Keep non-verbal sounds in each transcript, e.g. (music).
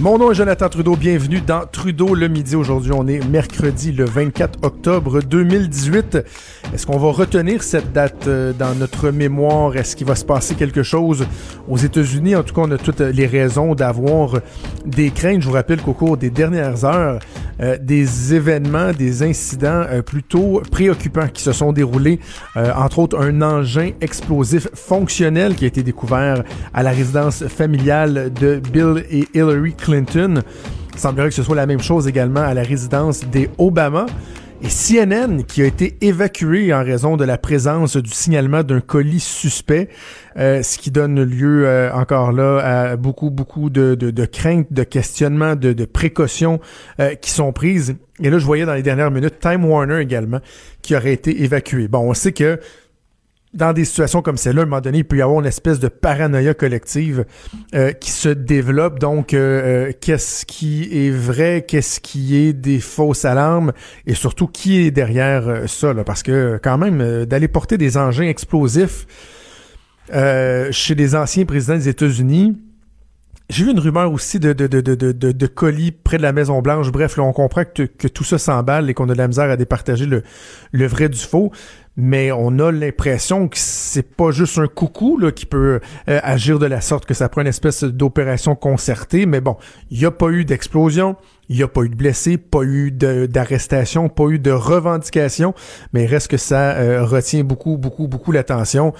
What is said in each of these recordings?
Mon nom est Jonathan Trudeau, bienvenue dans Trudeau le midi. Aujourd'hui, on est mercredi le 24 octobre 2018. Est-ce qu'on va retenir cette date euh, dans notre mémoire? Est-ce qu'il va se passer quelque chose aux États-Unis? En tout cas, on a toutes les raisons d'avoir des craintes. Je vous rappelle qu'au cours des dernières heures, euh, des événements, des incidents euh, plutôt préoccupants qui se sont déroulés, entre autres un engin explosif fonctionnel qui a été découvert à la résidence familiale de Bill et Hillary Clinton. Il semblerait que ce soit la même chose également à la résidence des Obama. Et CNN, qui a été évacué en raison de la présence du signalement d'un colis suspect, euh, ce qui donne lieu euh, encore là à beaucoup, beaucoup de, de, craintes, de questionnements, de, de précautions euh, qui sont prises. Et là, je voyais dans les dernières minutes Time Warner également, qui aurait été évacué. Bon, on sait que dans des situations comme celle-là, à un moment donné, il peut y avoir une espèce de paranoïa collective euh, qui se développe. Donc, euh, euh, qu'est-ce qui est vrai, qu'est-ce qui est des fausses alarmes, et surtout qui est derrière ça, parce que quand même, d'aller porter des engins explosifs chez les anciens présidents des États-Unis, j'ai vu une rumeur aussi de, colis près de la Maison Blanche. Bref, là, on comprend que, tout ça s'emballe et qu'on a de la misère à départager le vrai du faux mais on a l'impression que c'est pas juste un coucou là, qui peut euh, agir de la sorte que ça prend une espèce d'opération concertée. Mais bon, il n'y a pas eu d'explosion, il n'y a pas eu de blessés, pas eu d'arrestation, pas eu de revendication, mais il reste que ça euh, retient beaucoup, beaucoup, beaucoup l'attention.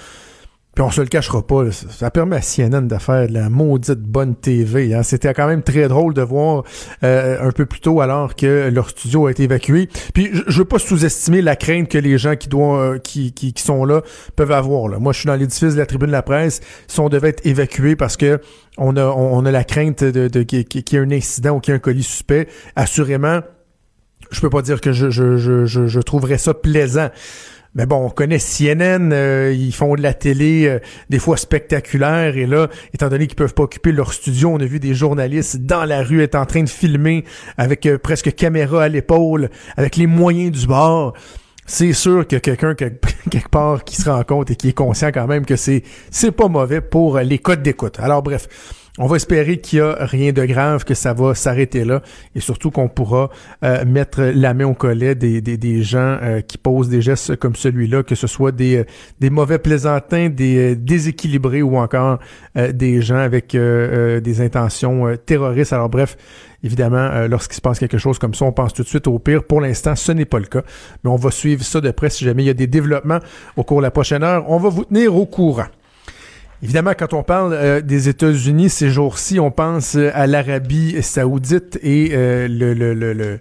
Puis on se le cachera pas, ça permet à CNN de faire de la maudite bonne TV. Hein. C'était quand même très drôle de voir euh, un peu plus tôt alors que leur studio a été évacué. Puis je, je veux pas sous-estimer la crainte que les gens euh, qui, sont là peuvent avoir. Là. Moi, je suis dans l'édifice de la tribune de la presse. Si on devait être évacué parce que on a la crainte de, de, qu'il y ait un incident ou qu'il y ait un colis suspect, assurément, je peux pas dire que je, je, je, je trouverais ça plaisant. Mais bon, on connaît CNN, euh, ils font de la télé euh, des fois spectaculaire et là, étant donné qu'ils peuvent pas occuper leur studio, on a vu des journalistes dans la rue être en train de filmer avec euh, presque caméra à l'épaule, avec les moyens du bord. C'est sûr que quelqu'un (laughs) quelque part qui se rend compte et qui est conscient quand même que c'est c'est pas mauvais pour les codes d'écoute. Alors bref, on va espérer qu'il n'y a rien de grave, que ça va s'arrêter là et surtout qu'on pourra euh, mettre la main au collet des, des, gens euh, qui posent des gestes comme celui-là, que ce soit des, euh, des mauvais plaisantins, des déséquilibrés ou encore des gens avec des intentions terroristes. Alors bref, Évidemment, lorsqu'il se passe quelque chose comme ça, on pense tout de suite au pire. Pour l'instant, ce n'est pas le cas. Mais on va suivre ça de près si jamais il y a des développements au cours de la prochaine heure. On va vous tenir au courant. Évidemment, quand on parle euh, des États-Unis ces jours-ci, on pense euh, à l'Arabie saoudite et euh, le, le, le,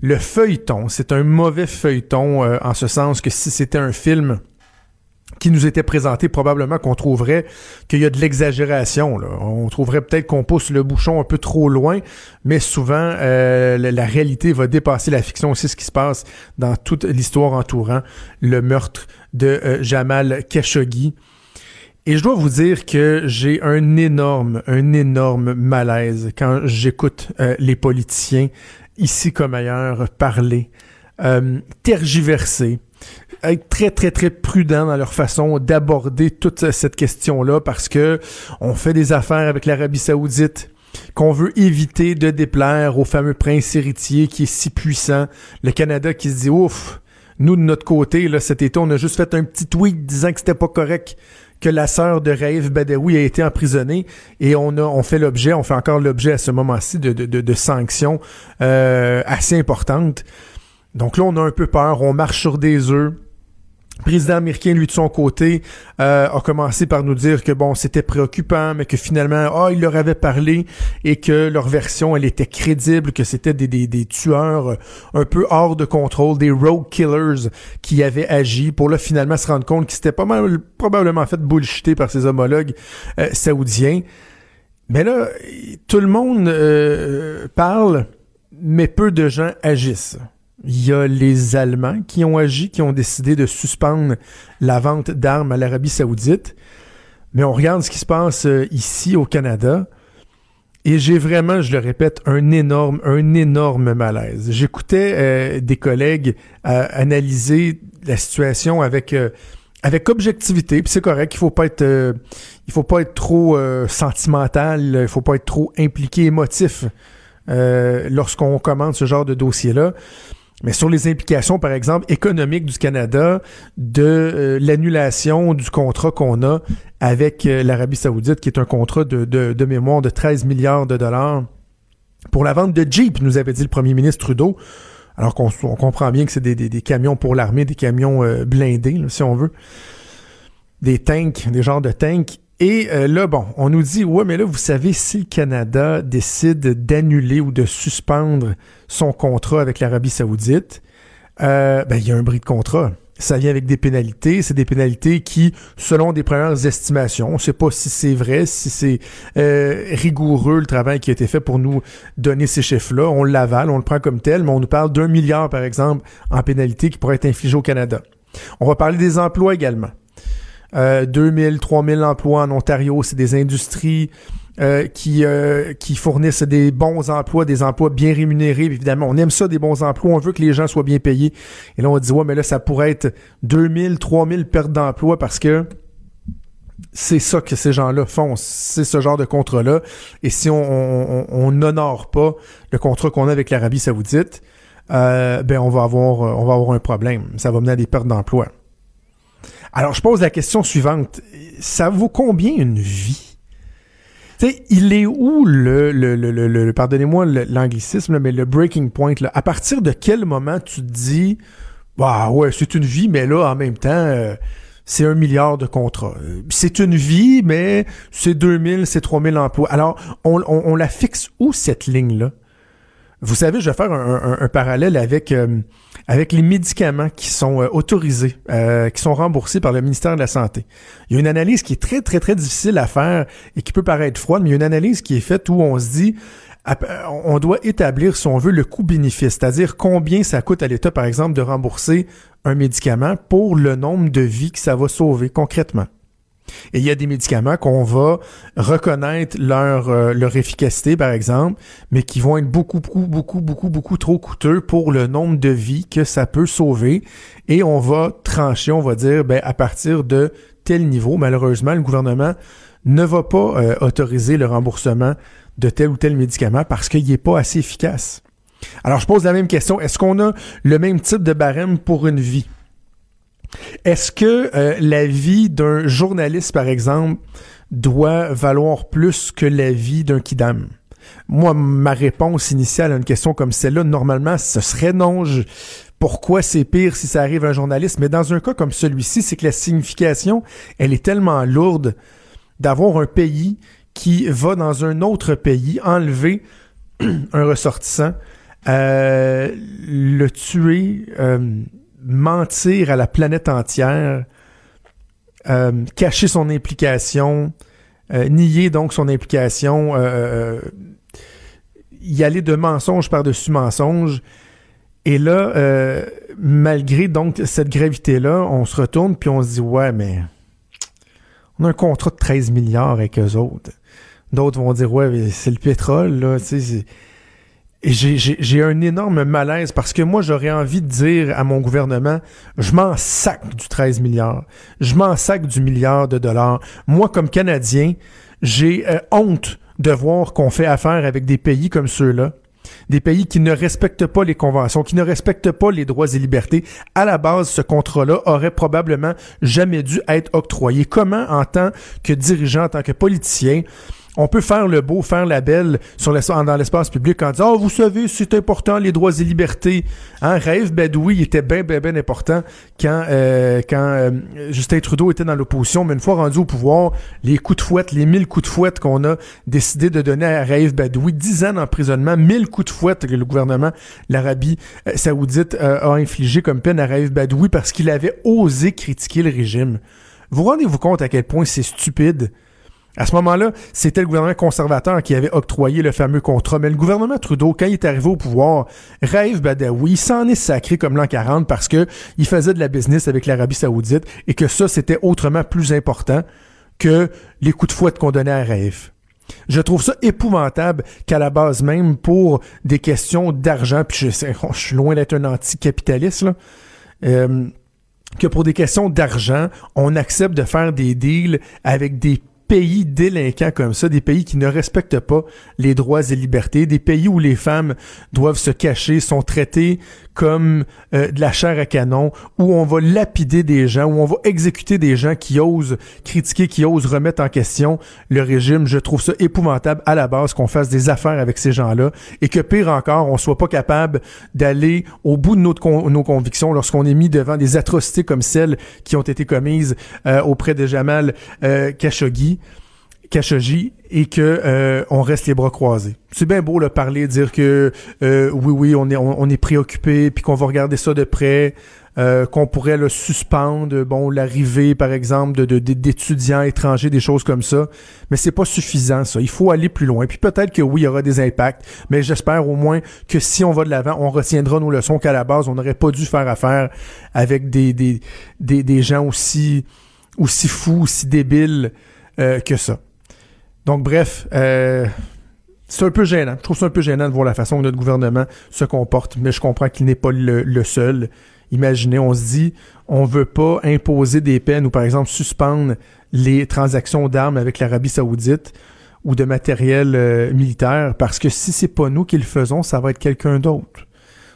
le, feuilleton. C'est un mauvais feuilleton en ce sens que si c'était un film qui nous était présenté, probablement qu'on trouverait qu'il y a de l'exagération. On trouverait peut-être qu'on pousse le bouchon un peu trop loin, mais souvent la, la, réalité va dépasser la fiction. C'est ce qui se passe dans toute l'histoire entourant le meurtre de Jamal Khashoggi. Et je dois vous dire que j'ai un énorme, un énorme malaise quand j'écoute euh, les politiciens, ici comme ailleurs, parler, euh, tergiverser, être très très très prudent dans leur façon d'aborder toute cette question-là parce que on fait des affaires avec l'Arabie Saoudite qu'on veut éviter de déplaire au fameux prince héritier qui est si puissant, le Canada qui se dit ouf, nous de notre côté là cet été on a juste fait un petit tweet disant que c'était pas correct que la sœur de Raif Badawi a été emprisonnée et on a on fait l'objet, on fait encore l'objet à ce moment-ci de, de, de, sanctions euh, assez importantes. Donc là, on a un peu peur, on marche sur des œufs. Président américain, lui, de son côté, euh, a commencé par nous dire que bon, c'était préoccupant, mais que finalement, ah, il leur avait parlé et que leur version, elle était crédible, que c'était des, des, des, tueurs euh, un peu hors de contrôle, des rogue killers qui avaient agi pour là finalement se rendre compte qu'ils s'étaient pas mal probablement fait bullshiter par ses homologues euh, saoudiens. Mais là, tout le monde parle, mais peu de gens agissent. Il y a les Allemands qui ont agi, qui ont décidé de suspendre la vente d'armes à l'Arabie saoudite. Mais on regarde ce qui se passe euh, ici au Canada. Et j'ai vraiment, je le répète, un énorme, un énorme malaise. J'écoutais euh, des collègues euh, analyser la situation avec avec objectivité, puis c'est correct. Il faut pas être, il faut pas être trop sentimental, il faut pas être trop impliqué, émotif lorsqu'on commente ce genre de dossier-là. Mais sur les implications, par exemple, économiques du Canada, de euh, l'annulation du contrat qu'on a avec euh, l'Arabie saoudite, qui est un contrat de, de, mémoire de 13 milliards de dollars pour la vente de Jeep, nous avait dit le premier ministre Trudeau. Alors qu'on comprend bien que c'est des, des, camions pour l'armée, des camions euh, blindés, si on veut. Des tanks, des genres de tanks. Et euh, là, bon, on nous dit, ouais, mais là, vous savez, si le Canada décide d'annuler ou de suspendre son contrat avec l'Arabie saoudite, euh, ben, il y a un bris de contrat. Ça vient avec des pénalités. C'est des pénalités qui, selon des premières estimations, on ne sait pas si c'est vrai, si c'est euh, rigoureux le travail qui a été fait pour nous donner ces chiffres-là. On l'avale, on le prend comme tel, mais on nous parle d'un milliard, par exemple, en pénalité qui pourrait être infligé au Canada. On va parler des emplois également. Euh, 2000, 3000 emplois en Ontario, c'est des industries euh, qui, euh, qui fournissent des bons emplois, des emplois bien rémunérés. Évidemment, on aime ça, des bons emplois. On veut que les gens soient bien payés. Et là, on dit, ouais, mais là, ça pourrait être 2000, 3000 pertes d'emplois parce que c'est ça que ces gens-là font. C'est ce genre de contrat-là. Et si on n'honore pas le contrat qu'on a avec l'Arabie saoudite, euh, ben on va avoir on va avoir un problème. Ça va mener à des pertes d'emplois. Alors, je pose la question suivante. Ça vaut combien une vie? Tu il est où le, le, le, le, pardonnez-moi l'anglicisme, mais le breaking point, là? À partir de quel moment tu te dis, bah ouais, c'est une vie, mais là, en même temps, euh, c'est un milliard de contrats. C'est une vie, mais c'est 2000, c'est 3000 emplois. Alors, on, on, la fixe où, cette ligne-là? Vous savez, je vais faire un, parallèle avec... Euh, avec les médicaments qui sont euh, autorisés, euh, qui sont remboursés par le ministère de la Santé. Il y a une analyse qui est très, très, très difficile à faire et qui peut paraître froide, mais il y a une analyse qui est faite où on se dit, on doit établir, si on veut, le coût-bénéfice, c'est-à-dire combien ça coûte à l'État, par exemple, de rembourser un médicament pour le nombre de vies que ça va sauver concrètement. Et il y a des médicaments qu'on va reconnaître leur, euh, leur efficacité, par exemple, mais qui vont être beaucoup, beaucoup, beaucoup, beaucoup, beaucoup trop coûteux pour le nombre de vies que ça peut sauver. Et on va trancher, on va dire, ben, à partir de tel niveau, malheureusement, le gouvernement ne va pas euh, autoriser le remboursement de tel ou tel médicament parce qu'il n'est pas assez efficace. Alors, je pose la même question. Est-ce qu'on a le même type de barème pour une vie? Est-ce que euh, la vie d'un journaliste, par exemple, doit valoir plus que la vie d'un kidam? Moi, ma réponse initiale à une question comme celle-là, normalement, ce serait non. pourquoi c'est pire si ça arrive à un journaliste? Mais dans un cas comme celui-ci, c'est que la signification, elle est tellement lourde d'avoir un pays qui va dans un autre pays enlever (clears throat) un ressortissant, euh, le tuer, euh, mentir à la planète entière, euh, cacher son implication, euh, nier donc son implication, euh, y aller de mensonge par-dessus mensonge. Et là, malgré donc cette gravité-là, on se retourne puis on se dit ouais, mais on a un contrat de 13 milliards avec eux autres. D'autres vont dire ouais, c'est le pétrole là, tu sais j'ai un énorme malaise parce que moi, j'aurais envie de dire à mon gouvernement, je m'en sac du 13 milliards. Je m'en sac du milliard de dollars. Moi, comme Canadien, j'ai euh, honte de voir qu'on fait affaire avec des pays comme ceux-là. Des pays qui ne respectent pas les conventions, qui ne respectent pas les droits et libertés. À la base, ce contrat-là aurait probablement jamais dû être octroyé. Comment, en tant que dirigeant, en tant que politicien, on peut faire le beau, faire la belle dans l'espace public en disant, oh, vous savez, c'est important, les droits et libertés. Hein, Raif Badoui était bien, bien, bien important quand, euh, euh, Justin Trudeau était dans l'opposition, mais une fois rendu au pouvoir, les coups de fouette, les mille coups de fouette qu'on a décidé de donner à Raif Badoui, dix ans d'emprisonnement, mille coups de fouette que le gouvernement, l'Arabie euh, saoudite, a infligé comme peine à Raif Badoui parce qu'il avait osé critiquer le régime. Vous rendez-vous compte à quel point c'est stupide? À ce moment-là, c'était le gouvernement conservateur qui avait octroyé le fameux contrat. Mais le gouvernement Trudeau, quand il est arrivé au pouvoir, Raif Badawi s'en est sacré comme l'an 40 parce que il faisait de la business avec l'Arabie Saoudite et que ça, c'était autrement plus important que les coups de fouette qu'on donnait à RAF. Je trouve ça épouvantable qu'à la base même, pour des questions d'argent, puis je, (laughs) je, suis loin d'être un anticapitaliste, là, euh, que pour des questions d'argent, on accepte de faire des deals avec des pays délinquants comme ça, des pays qui ne respectent pas les droits et libertés, des pays où les femmes doivent se cacher, sont traitées comme euh, de la chair à canon, où on va lapider des gens, où on va exécuter des gens qui osent critiquer, qui osent remettre en question le régime. Je trouve ça épouvantable à la base qu'on fasse des affaires avec ces gens-là et que pire encore, on soit pas capable d'aller au bout de notre nos convictions lorsqu'on est mis devant des atrocités comme celles qui ont été commises euh, auprès de Jamal euh, Khashoggi. Khashoggi et que euh, on reste les bras croisés. C'est bien beau le parler, dire que euh, oui oui on est on, est préoccupé puis qu'on va regarder ça de près, euh, qu'on pourrait le suspendre, bon l'arrivée par exemple de d'étudiants étrangers, des choses comme ça, mais c'est pas suffisant ça. Il faut aller plus loin. Puis peut-être que oui il y aura des impacts, mais j'espère au moins que si on va de l'avant, on retiendra nos leçons qu'à la base on n'aurait pas dû faire affaire avec des des des, des gens aussi aussi fous, aussi débiles que ça. Donc, bref, euh, c'est un peu gênant. Je trouve ça un peu gênant de voir la façon que notre gouvernement se comporte, mais je comprends qu'il n'est pas le, seul. Imaginez, on se dit, on veut pas imposer des peines ou, par exemple, suspendre les transactions d'armes avec l'Arabie saoudite ou de matériel euh, militaire, parce que si c'est pas nous qui le faisons, ça va être quelqu'un d'autre.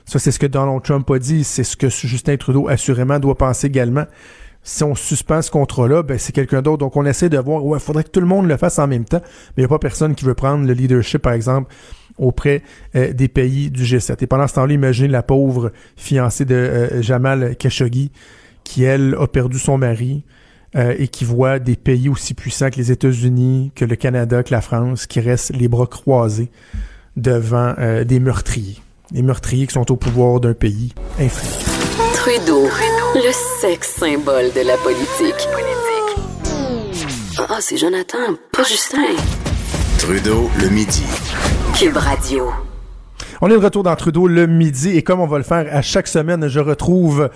Ça, c'est ce que Donald Trump a dit, c'est ce que Justin Trudeau assurément doit penser également si on suspend ce contrat-là, ben c'est quelqu'un d'autre. Donc on essaie de voir, ouais, il faudrait que tout le monde le fasse en même temps, mais il n'y a pas personne qui veut prendre le leadership, par exemple, auprès euh, des pays du G7. Et pendant ce temps-là, imaginez la pauvre fiancée de euh, Jamal Khashoggi, qui, elle, a perdu son mari euh, et qui voit des pays aussi puissants que les États-Unis, que le Canada, que la France, qui restent les bras croisés devant des meurtriers. Des meurtriers qui sont au pouvoir d'un pays inférieur. Trudeau, le sexe symbole de la politique. Ah, c'est Jonathan, pas Justin. Trudeau, le midi. Cube Radio. On est de retour dans Trudeau le midi et comme on va le faire à chaque semaine, je retrouve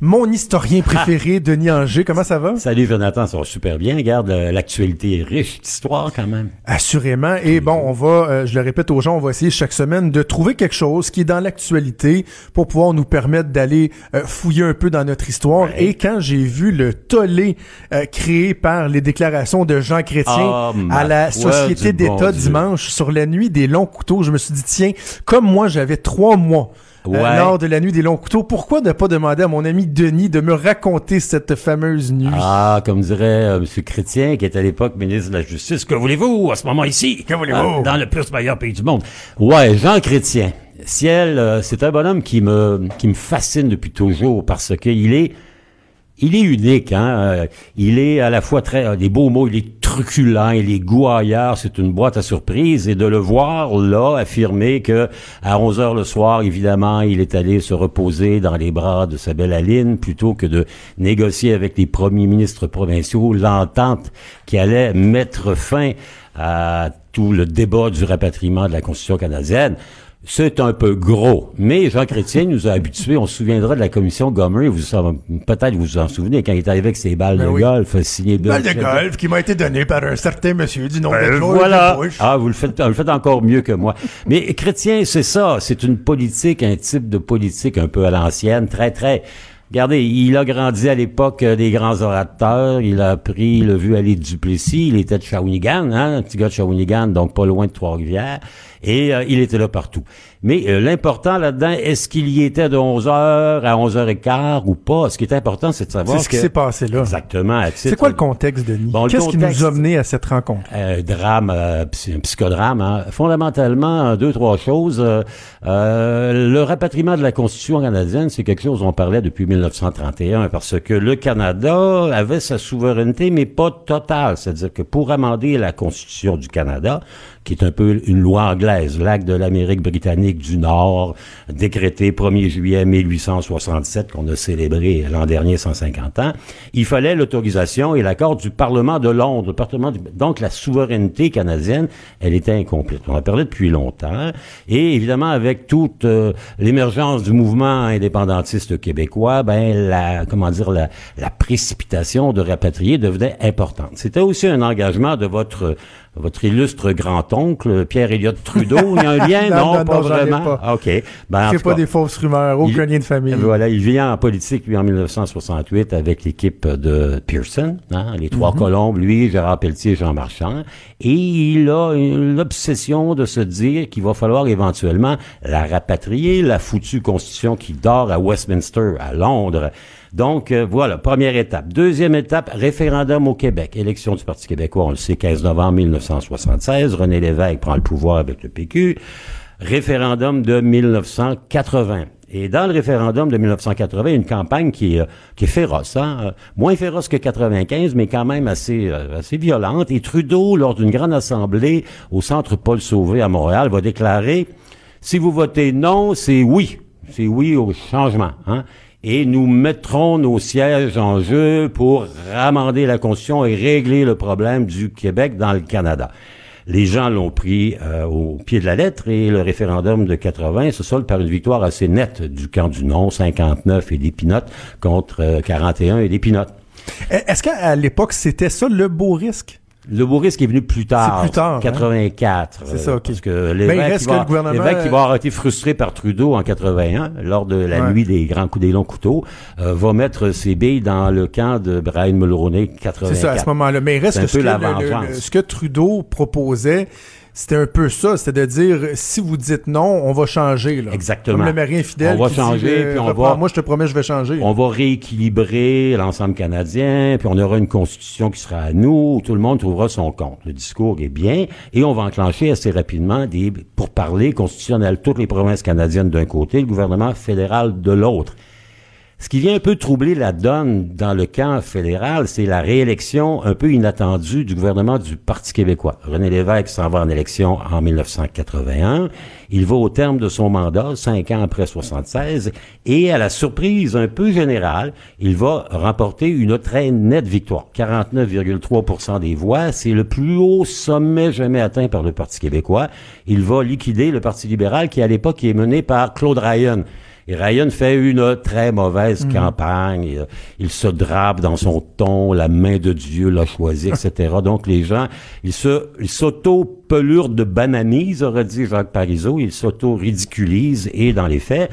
mon historien préféré, Denis Anger. Comment ça va? Salut Jonathan, ça va super bien. Regarde, euh, l'actualité est riche d'histoire quand même. Assurément. Et bon, on va, euh, je le répète aux gens, on va essayer chaque semaine de trouver quelque chose qui est dans l'actualité pour pouvoir nous permettre d'aller euh, fouiller un peu dans notre histoire. Et quand j'ai vu le tollé créé par les déclarations de Jean Chrétien oh, à la Société d'État dimanche sur la nuit des longs couteaux, je me suis dit, tiens, comme moi j'avais trois mois euh, lors de la nuit des longs couteaux. Pourquoi ne pas demander à mon ami Denis de me raconter cette fameuse nuit? Ah, comme dirait euh, M. Chrétien, qui est à l'époque ministre de la Justice. Que voulez-vous à ce moment ici? Que voulez-vous? Ah, dans le plus meilleur pays du monde. Ouais, Jean Chrétien. Ciel, euh, c'est un bonhomme qui me, qui me fascine depuis toujours parce qu'il est il est unique, hein. Euh, il est à la fois très euh, des beaux mots, il est truculent, il est gouaillard, c'est une boîte à surprise et de le voir là affirmer que à 11 heures le soir, évidemment, il est allé se reposer dans les bras de sa belle Aline plutôt que de négocier avec les premiers ministres provinciaux l'entente qui allait mettre fin à tout le débat du rapatriement de la Constitution canadienne. C'est un peu gros, mais Jean Chrétien nous a habitués. On se souviendra de la commission Gomer. Vous peut-être vous vous en souvenez quand il est arrivé avec ses balles ben de golf signées de. Balles de golf qui m'a été données par un certain monsieur du nom de ben, Voilà. Ah, vous le faites, vous le faites encore mieux que moi. mais Chrétien, c'est ça. C'est une politique, un type de politique un peu à l'ancienne, très très. Regardez, il a grandi à l'époque des grands orateurs, il a appris, il a vu aller Duplessis, il était de Shawinigan, hein, un petit gars de Shawinigan, donc pas loin de Trois-Rivières, et euh, il était là partout. Mais euh, l'important là-dedans, est-ce qu'il y était de 11h à 11h15 ou pas? Ce qui est important, c'est de savoir C'est ce qui s'est passé là. Exactement. C'est quoi le contexte, Denis? Bon, Qu'est-ce qui nous a mené à cette rencontre? Euh, drame, euh, un psychodrame. Hein. Fondamentalement, deux, trois choses. Euh, le rapatriement de la Constitution canadienne, c'est quelque chose dont on parlait depuis 1931 parce que le Canada avait sa souveraineté, mais pas totale. C'est-à-dire que pour amender la Constitution du Canada, qui est un peu une loi anglaise, l'acte de l'Amérique britannique du Nord, décrété 1er juillet 1867, qu'on a célébré l'an dernier 150 ans, il fallait l'autorisation et l'accord du Parlement de Londres. Le Parlement du- Donc la souveraineté canadienne, elle était incomplète. On a parlé depuis longtemps. Et évidemment, avec toute euh, l'émergence du mouvement indépendantiste québécois, ben la comment dire la, la précipitation de rapatrier devenait importante. C'était aussi un engagement de votre votre illustre grand-oncle Pierre Elliott Trudeau. Il y a un lien, (laughs) Non, non, non, pas non, vraiment. pas. Ah, OK. Ben, C'est pas cas, des fausses rumeurs, aucun il- lien de famille. voilà, il vient en politique, lui, en 1968, avec l'équipe de Pearson, hein, les trois Mhm. colombes, lui, Gérard Pelletier et Jean Marchand. Et il a l'obsession de se dire qu'il va falloir éventuellement la rapatrier, la foutue constitution qui dort à Westminster, à Londres. Donc, euh, voilà, première étape. Deuxième étape, référendum au Québec. Élection du Parti québécois, on le sait, 15 novembre 1976. René Lévesque prend le pouvoir avec le PQ. Référendum de 1980. Et dans le référendum de 1980, une campagne qui, euh, qui est féroce, hein, euh, moins féroce que 95, mais quand même assez, euh, assez violente. Et Trudeau, lors d'une grande assemblée au Centre Paul Sauvé à Montréal, va déclarer si vous votez non, c'est oui. C'est oui au changement. Hein? Et nous mettrons nos sièges en jeu pour ramender la Constitution et régler le problème du Québec dans le Canada. Les gens l'ont pris euh, au pied de la lettre et le référendum de 80 se solde par une victoire assez nette du camp du non, 59 et des pinottes contre euh, 41 et des pinottes. Est-ce qu'à l'époque, c'était ça le beau risque? Le beau risque est venu plus tard. C'est plus tard, hein? 84. C'est ça, ok. Parce que l'évêque reste qui va, le l'évêque qui va avoir été frustré par Trudeau en 81, lors de la Ouais. nuit des grands coups des longs couteaux, euh, va mettre ses billes dans le camp de Brian Mulroney 84. C'est ça, à ce moment-là. Mais il reste que ce que, le- le- le- ce que Trudeau proposait, c'était un peu ça. C'était de dire, si vous dites non, on va changer. Là. Exactement. Comme le marin fidèle On va qui changer, dit, euh, puis on va- Moi, je te promets, je vais changer. On va rééquilibrer l'ensemble canadien, puis on aura une constitution qui sera à nous, où tout le monde trouvera son compte. Le discours est bien, et on va enclencher assez rapidement des pourparlers constitutionnels. Toutes les provinces canadiennes d'un côté, le gouvernement fédéral de l'autre. Ce qui vient un peu troubler la donne dans le camp fédéral, c'est la réélection un peu inattendue du gouvernement du Parti québécois. René Lévesque s'en va en élection en 1981. Il va au terme de son mandat, cinq ans après 76, et à la surprise un peu générale, il va remporter une très nette victoire. 49,3% des voix. C'est le plus haut sommet jamais atteint par le Parti québécois. Il va liquider le Parti libéral qui, à l'époque, est mené par Claude Ryan. Et Ryan fait une très mauvaise campagne. Il, il se drape dans son ton, la main de Dieu l'a choisi, etc. Donc les gens, ils se, ils s'auto-pelurent de bananisent, aurait dit Jacques Parizeau. Ils s'auto-ridiculisent et dans les faits,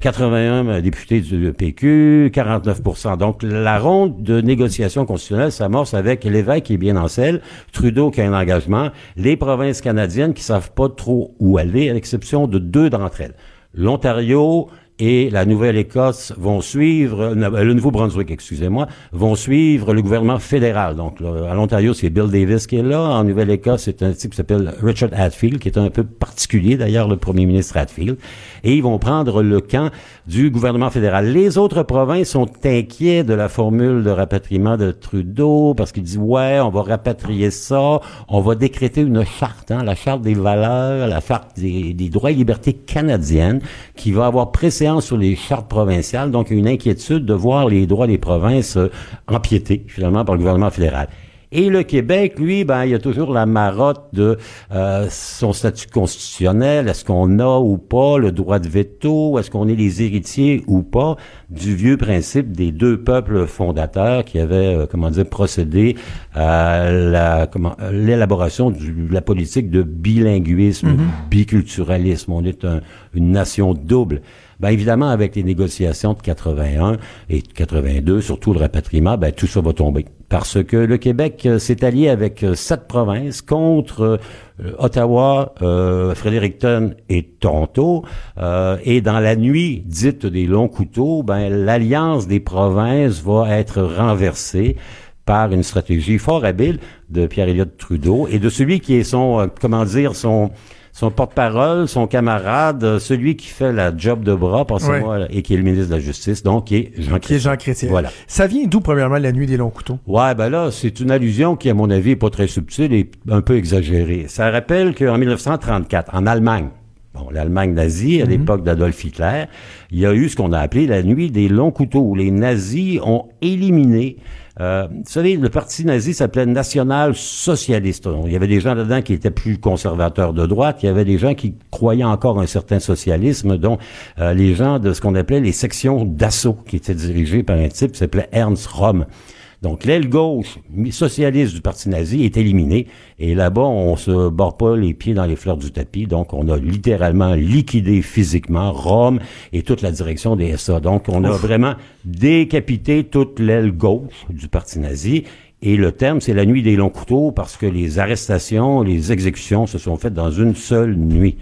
81 députés du PQ, 49% Donc la ronde de négociation constitutionnelle s'amorce avec l'évêque qui est bien en selle, Trudeau qui a un engagement, les provinces canadiennes qui savent pas trop où aller, à l'exception de deux d'entre elles. L'Ontario et la Nouvelle-Écosse vont suivre, le Nouveau-Brunswick, excusez-moi, vont suivre le gouvernement fédéral. Donc, là, à l'Ontario, c'est Bill Davis qui est là. En Nouvelle-Écosse, c'est un type qui s'appelle Richard Hadfield, qui est un peu particulier, d'ailleurs, le premier ministre Hadfield. Et ils vont prendre le camp du gouvernement fédéral. Les autres provinces sont inquiets de la formule de rapatriement de Trudeau, parce qu'ils disent, ouais, on va rapatrier ça, on va décréter une charte, hein, la charte des valeurs, la charte des, des droits et libertés canadiennes, qui va avoir sur les chartes provinciales. Donc, une inquiétude de voir les droits des provinces euh, empiétés, finalement, par le gouvernement fédéral. Et le Québec, lui, ben, il y a toujours la marotte de euh, son statut constitutionnel. Est-ce qu'on a ou pas le droit de veto? Est-ce qu'on est les héritiers ou pas du vieux principe des deux peuples fondateurs qui avaient, euh, comment dire, procédé à la, comment, à l'élaboration de la politique de bilinguisme, biculturalisme. On est un- une nation double. Ben évidemment, avec les négociations de 81 et de 82, surtout le rapatriement, ben tout ça va tomber. Parce que le Québec euh, s'est allié avec euh, sept provinces contre euh, Ottawa, euh, Fredericton et Toronto. Euh, et dans la nuit dite des longs couteaux, ben l'alliance des provinces va être renversée par une stratégie fort habile de Pierre Elliott Trudeau et de celui qui est son, comment dire, son son porte-parole, son camarade, euh, celui qui fait la job de bras, pensez-moi, et qui est le ministre de la Justice, donc qui est Jean Qui est Jean Chrétien. Voilà. Ça vient d'où, premièrement, la nuit des longs couteaux? Ouais, ben là, c'est une allusion qui, à mon avis, est pas très subtile et un peu exagérée. Ça rappelle qu'en 1934, en Allemagne, bon, l'Allemagne nazie, Mhm. à l'époque d'Adolf Hitler, il y a eu ce qu'on a appelé la nuit des longs couteaux, où les nazis ont éliminé euh, vous savez, le parti nazi s'appelait National Socialiste. Il y avait des gens là-dedans qui étaient plus conservateurs de droite. Il y avait des gens qui croyaient encore un certain socialisme, dont euh, les gens de ce qu'on appelait les sections d'assaut, qui étaient dirigées par un type qui s'appelait Ernst Röhm. Donc l'aile gauche socialiste du parti nazi est éliminée et là-bas on se bord pas les pieds dans les fleurs du tapis. Donc on a littéralement liquidé physiquement Rome et toute la direction des SA. Donc on a vraiment décapité toute l'aile gauche du parti nazi. Et le terme, c'est la nuit des longs couteaux parce que les arrestations, les exécutions se sont faites dans une seule nuit.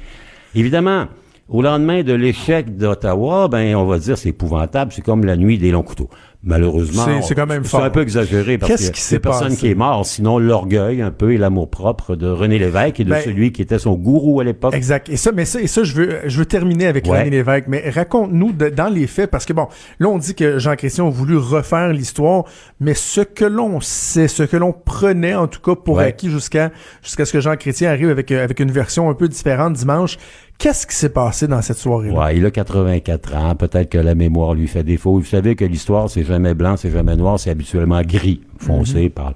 Évidemment, au lendemain de l'échec d'Ottawa, ben on va dire c'est épouvantable, c'est comme la nuit des longs couteaux. Malheureusement, C'est- quand même c'est un peu exagéré parce que c'est personne passé? qui est mort, sinon l'orgueil un peu et l'amour propre de René Lévesque et de Ben, celui qui était son gourou à l'époque. Exact. Et ça, mais ça, et ça, je veux, je veux terminer avec Ouais. René Lévesque. Mais raconte-nous dans les faits, parce que bon, là, on dit que Jean Chrétien a voulu refaire l'histoire, mais ce que l'on sait, ce que l'on prenait, en tout cas, pour Ouais. acquis jusqu'à, jusqu'à ce que Jean Chrétien arrive avec, euh, avec une version un peu différente dimanche. Qu'est-ce qui s'est passé dans cette soirée-là? Ouais, il a 84 ans, peut-être que la mémoire lui fait défaut. Vous savez que l'histoire, c'est jamais blanc, c'est jamais noir, c'est habituellement gris, foncé par...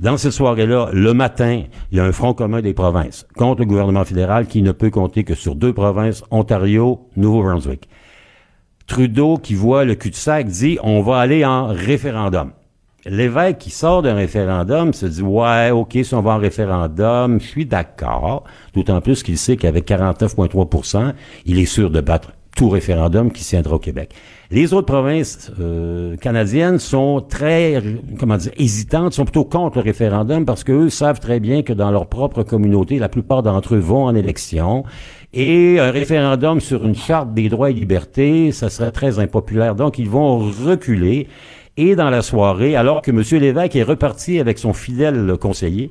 Dans cette soirée-là, le matin, il y a un front commun des provinces contre le gouvernement fédéral qui ne peut compter que sur deux provinces, Ontario, Nouveau-Brunswick. Trudeau, qui voit le cul-de-sac, dit on va aller en référendum. L'évêque qui sort d'un référendum se dit ouais, ok, si on va en référendum, je suis d'accord. D'autant plus qu'il sait qu'avec 49,3% il est sûr de battre tout référendum qui tiendra au Québec. Les autres provinces euh, canadiennes sont très, comment dire, hésitantes, sont plutôt contre le référendum parce qu'eux savent très bien que dans leur propre communauté, la plupart d'entre eux vont en élection. Et un référendum sur une charte des droits et libertés, ça serait très impopulaire. Donc, ils vont reculer. Et dans la soirée, alors que M. Lévesque est reparti avec son fidèle conseiller,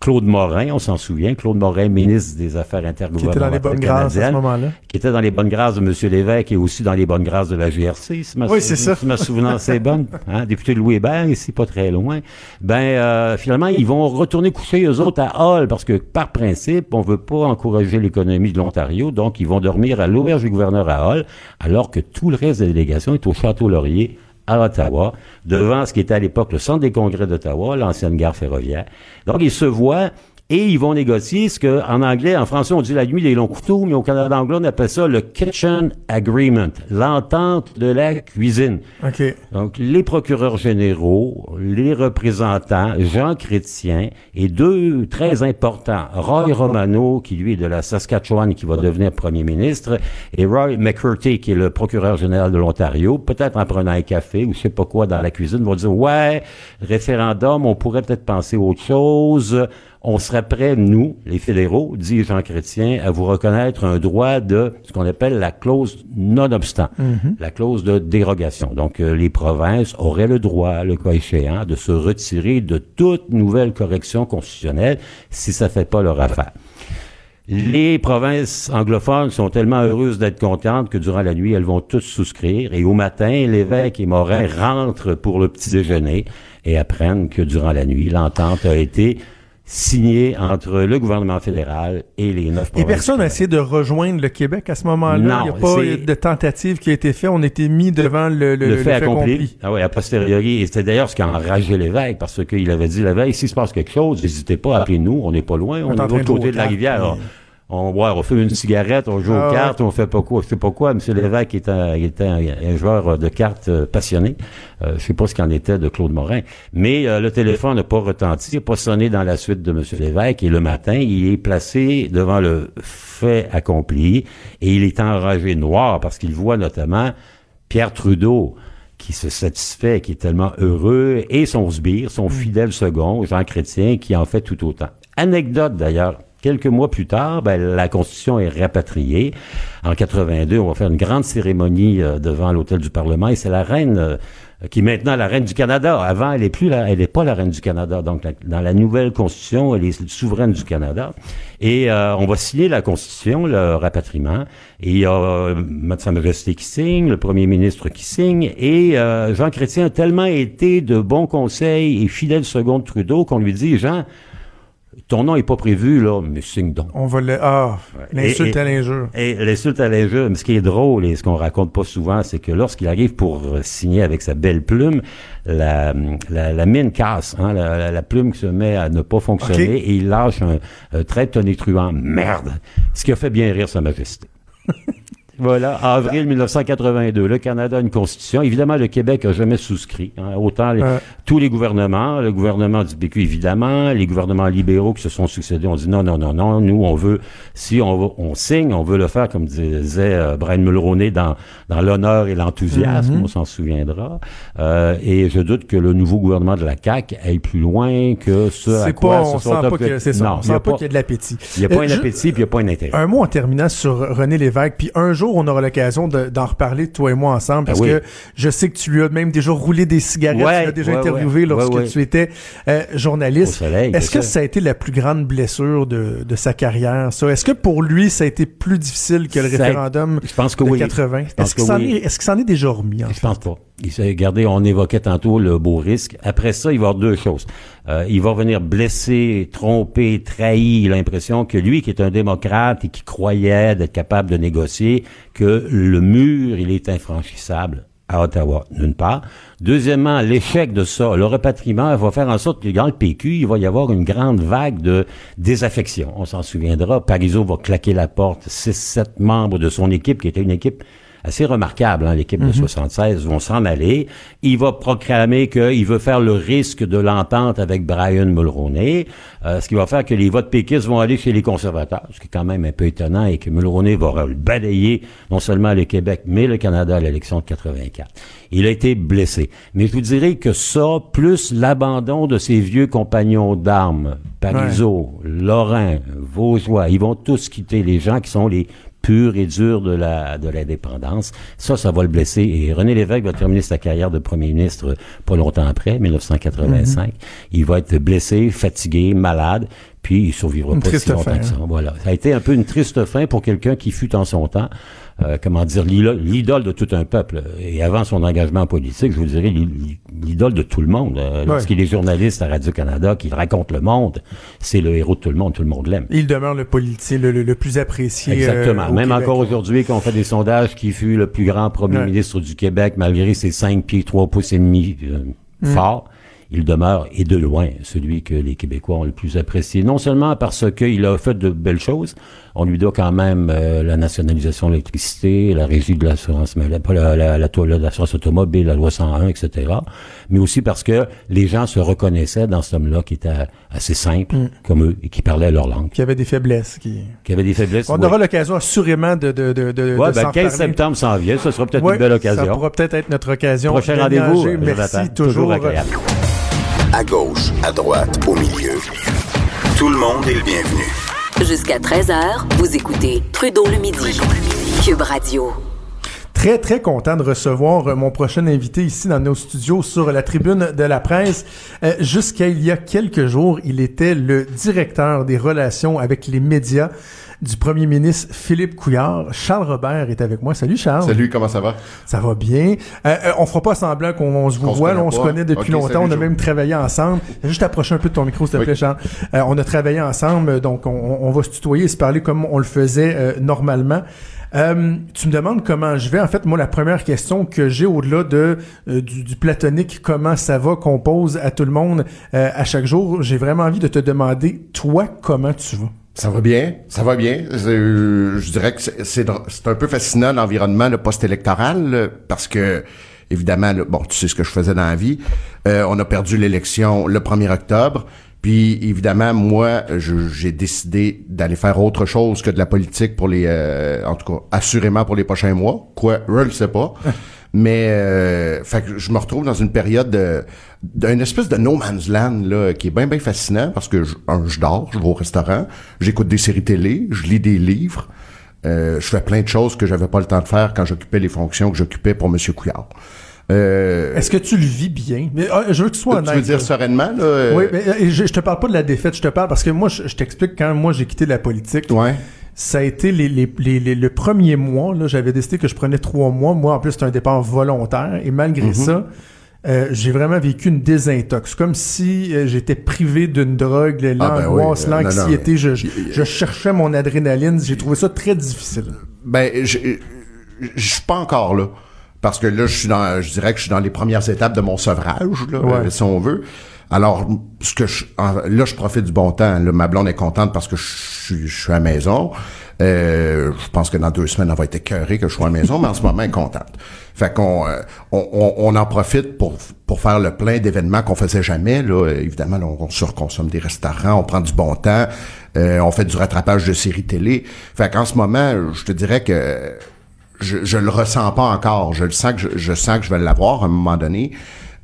Claude Morin, on s'en souvient, Claude Morin, ministre des Affaires Qui était intergouvernementales dans les bonnes grâces à ce moment-là. qui était dans les bonnes grâces de M. Lévesque et aussi dans les bonnes grâces de la GRC, si ma, Oui, c'est ça. si ma souvenance est (laughs) bonne. Hein, député Louis Hébert, ici pas très loin. Ben, euh, finalement, ils vont retourner coucher eux autres à Hall parce que, par principe, on veut pas encourager l'économie de l'Ontario, donc ils vont dormir à l'auberge du gouverneur à Hall, alors que tout le reste de la délégation est au Château Laurier à Ottawa, devant ce qui était à l'époque le centre des congrès d'Ottawa, l'ancienne gare ferroviaire. Donc, ils se voient et ils vont négocier ce que, en anglais, en français, on dit la nuit des longs couteaux, mais au Canada anglais, on appelle ça le kitchen agreement, l'entente de la cuisine. OK. Donc, les procureurs généraux, les représentants, Jean Chrétien et deux très importants, Roy Romano, qui lui est de la Saskatchewan, qui va devenir premier ministre, et Roy McCurty, qui est le procureur général de l'Ontario, peut-être en prenant un café ou je sais pas quoi dans la cuisine, vont dire, ouais, référendum, on pourrait peut-être penser autre chose. On serait prêts, nous, les fédéraux, dit Jean Chrétien, à vous reconnaître un droit de ce qu'on appelle la clause non-obstant, la clause de dérogation. Donc, euh, les provinces auraient le droit, le cas échéant, de se retirer de toute nouvelle correction constitutionnelle si ça fait pas leur affaire. Les provinces anglophones sont tellement heureuses d'être contentes que durant la nuit, elles vont toutes souscrire. Et au matin, l'évêque et Morin rentrent pour le petit déjeuner et apprennent que durant la nuit, l'entente a été signée entre le gouvernement fédéral et les neuf Et provinces. personne n'a essayé de rejoindre le Québec à ce moment-là? Non, Il n'y a pas de tentative qui a été faite? On était mis devant le, le, le, fait accompli. Ah oui, a posteriori. Et c'était d'ailleurs ce qui a enragé l'évêque, parce qu'il avait dit l'évêque, s'il se passe quelque chose, n'hésitez pas à appeler nous, on n'est pas loin, on, est de l'autre côté de la rivière. On, ouais, on fume une cigarette, on joue Ah aux ouais. cartes, on fait pas quoi, je sais pas quoi. Monsieur l'évêque était un, était un, un joueur de cartes euh, passionné. Euh, je sais pas ce qu'en était de Claude Morin. Mais euh, le téléphone n'a pas retenti, n'a pas sonné dans la suite de Monsieur l'évêque. Et le matin, il est placé devant le fait accompli et il est enragé noir parce qu'il voit notamment Pierre Trudeau qui se satisfait, qui est tellement heureux, et son sbire, son fidèle second, Jean Chrétien, qui en fait tout autant. Anecdote d'ailleurs, quelques mois plus tard, ben, la Constitution est rapatriée. En 82, on va faire une grande cérémonie euh, devant l'hôtel du Parlement, et c'est la reine euh, qui est maintenant la reine du Canada. Avant, elle est plus la, elle est pas la reine du Canada. Donc, dans la nouvelle Constitution, elle est souveraine du Canada. Et euh, on va signer la Constitution, le rapatriement. Et il y a euh, Sa Majesté qui signe, le Premier ministre qui signe. Et euh, Jean Chrétien a tellement été de bons conseils et fidèle second de Trudeau qu'on lui dit, Jean, ton nom est pas prévu, là, mais signe donc. On va le... Ah, l'insulte à l'injure. Et l'insulte à l'injure, mais ce qui est drôle et ce qu'on raconte pas souvent, c'est que lorsqu'il arrive pour euh, signer avec sa belle plume, la, la, la mine casse, hein, la, la- la plume se met à ne pas fonctionner et il lâche un, un très tonitruant merde, ce qui a fait bien rire sa majesté. (laughs) Voilà, avril 1982, le Canada a une constitution. Évidemment, le Québec a jamais souscrit. hein. autant les- Euh. tous les gouvernements, le gouvernement du PQ évidemment, les gouvernements libéraux qui se sont succédés ont dit non, non, non, non, nous on veut, si on, on signe, on veut le faire comme disait euh, Brian Mulroney dans, dans l'honneur et l'enthousiasme, Mhm. on s'en souviendra. Euh, et je doute que le nouveau gouvernement de la CAQ aille plus loin que ce à quoi pas, se on sont sent pas occupés. que c'est ça. Non, on sent pas qu'il y a de l'appétit. il n'y a pas Euh, un appétit puis il n'y a pas un intérêt. Un mot en terminant sur René Lévesque, puis un jour on aura l'occasion de- d'en reparler toi et moi ensemble parce Ah oui. que je sais que tu lui as même déjà roulé des cigarettes, Ouais, tu l'as déjà ouais, interviewé ouais. lorsque tu étais euh, journaliste. Est-ce que ça a été la plus grande blessure de, de sa carrière, ça? Est-ce que pour lui, ça a été plus difficile que le Ça a- référendum Je pense que de oui. 80? pense Est-ce qu'il s'en oui. est, s'en est déjà remis, en Je fait? pense pas. Regardé, on évoquait tantôt le beau risque. Après ça, il va avoir deux choses. Euh, il va venir blessé, trompé, trahi. L'impression que lui, qui est un démocrate et qui croyait d'être capable de négocier, que le mur, il est infranchissable à Ottawa, d'une part. Deuxièmement, l'échec de ça, le repatriement va faire en sorte que dans le PQ, il va y avoir une grande vague de désaffection. On s'en souviendra. Parizeau va claquer la porte. Six, sept membres de son équipe, qui était une équipe assez remarquable, hein, l'équipe de 76, vont s'en aller. Il va proclamer qu'il veut faire le risque de l'entente avec Brian Mulroney, euh, ce qui va faire que les votes péquistes vont aller chez les conservateurs, ce qui est quand même un peu étonnant et que Mulroney va balayer non seulement le Québec, mais le Canada à l'élection de 84. Il a été blessé. Mais je vous dirais que ça, plus l'abandon de ses vieux compagnons d'armes, Parizeau, Lorrain, Vaugeois, ils vont tous quitter les gens qui sont les pur et dur de la de l'indépendance. Ça, ça va le blesser. Et René Lévesque va terminer sa carrière de premier ministre pas longtemps après, 1985. Il va être blessé, fatigué, malade, puis il survivra Une pas si longtemps fin, que ça. hein. Voilà. Ça a été un peu une triste fin pour quelqu'un qui fut en son temps, euh, comment dire, l'idole de tout un peuple. Et avant son engagement politique, je vous dirais l'i- l'idole de tout le monde. Euh, Lorsqu'il est journaliste à Radio-Canada, qu'il raconte le monde, c'est le héros de tout le monde. Tout le monde l'aime. Il demeure le politicien le, le- le plus apprécié. Exactement. euh, au Même Québec. encore aujourd'hui, quand on fait des sondages, qui fut le plus grand premier Ouais. ministre du Québec, malgré ses 5 pieds 3 pouces et demi euh, Mm. fort, il demeure, et de loin, celui que les Québécois ont le plus apprécié. Non seulement parce qu'il a fait de belles choses, on lui doit quand même euh, la nationalisation de l'électricité, la régie de l'assurance, mais la- pas la, la, la, la- l'assurance automobile, la loi 101, etc. Mais aussi parce que les gens se reconnaissaient dans cet homme-là qui était assez simple, Mm. comme eux, et qui parlait leur langue, Qui avait des faiblesses. Qui... qui avait des faiblesses. On aura l'occasion assurément de, de, de, de, Ouais, de ben, s'en 15 parler. septembre s'en vient, ce sera peut-être Ouais, une belle Ça occasion. pourra peut-être être notre occasion. Prochain de rendez-vous, Merci toujours. agréable. À gauche, à droite, au milieu. Tout le monde est le bienvenu. Jusqu'à 13h, vous écoutez Trudeau le midi. Cube Radio. Très, très content de recevoir euh, mon prochain invité ici dans nos studios sur la tribune de la presse. Euh, Jusqu'à il y a quelques jours, il était le directeur des relations avec les médias du premier ministre Philippe Couillard. Charles Robert est avec moi. Salut Charles. Salut, comment ça va? Ça va bien. Euh, euh, on fera pas semblant qu'on on se vous voit. on se connaît depuis longtemps. salut, on a même travaillé ensemble. Juste approcher un peu de ton micro, s'il te Oui. plaît, Charles. Euh, on a travaillé ensemble, donc on, on va se tutoyer et se parler comme on le faisait euh, normalement. Euh, tu me demandes comment je vais. En fait, moi, la première question que j'ai au-delà de euh, du, du platonique, comment ça va, qu'on pose à tout le monde euh, à chaque jour, j'ai vraiment envie de te demander, toi, comment tu vas? Ça va bien, ça va bien? Je dirais que c'est, un peu fascinant l'environnement le post-électoral euh, parce que évidemment, bon, tu sais ce que je faisais dans la vie. Euh, on a perdu l'élection le 1er octobre. Puis évidemment, moi, j'ai décidé d'aller faire autre chose que de la politique pour les, euh, en tout cas, assurément pour les prochains mois. Quoi, je le sais pas. (laughs) Mais, euh, fait que je me retrouve dans une période de, d'une espèce de no man's land là, qui est bien bien fascinant parce que je, un, je dors, je vais au restaurant, j'écoute des séries télé, je lis des livres, euh, je fais plein de choses que j'avais pas le temps de faire quand j'occupais les fonctions que j'occupais pour Monsieur Couillard. Euh, Est-ce que tu le vis bien? Mais, ah, je veux que tu sois tu honnête. veux dire sereinement là euh, Oui, mais euh, je, je te parle pas de la défaite, je te parle parce que moi, je, je t'explique quand moi j'ai quitté la politique. Ouais. Ça a été les, les, les, les- le premier mois, là, j'avais décidé que je prenais trois mois. Moi, en plus, c'était un départ volontaire. Et malgré Mhm. ça, euh, j'ai vraiment vécu une désintox, comme si euh, j'étais privé d'une drogue, Ah, ben l'angoisse, oui, euh, l'anxiété, je, je, cherchais mon adrénaline, j'ai trouvé ça très difficile. Ben, je, je suis pas encore là. Parce que là, je suis dans, je dirais que je suis dans les premières étapes de mon sevrage, là, Ouais. euh, si on veut. Alors, ce que je, là, je profite du bon temps. Là, ma blonde est contente parce que je, suis- je suis à maison. Euh, je pense que dans deux semaines, elle va être écœurée que je sois à maison, mais en ce moment, elle est contente. Fait qu'on euh, on, on- en profite pour, pour faire le plein d'événements qu'on faisait jamais. Là. Évidemment, on surconsomme des restaurants, on prend du bon temps, euh, on fait du rattrapage de séries télé. Fait qu'en ce moment, je te dirais que je, je le ressens pas encore. Je le sens que je, je sens que je vais l'avoir à un moment donné.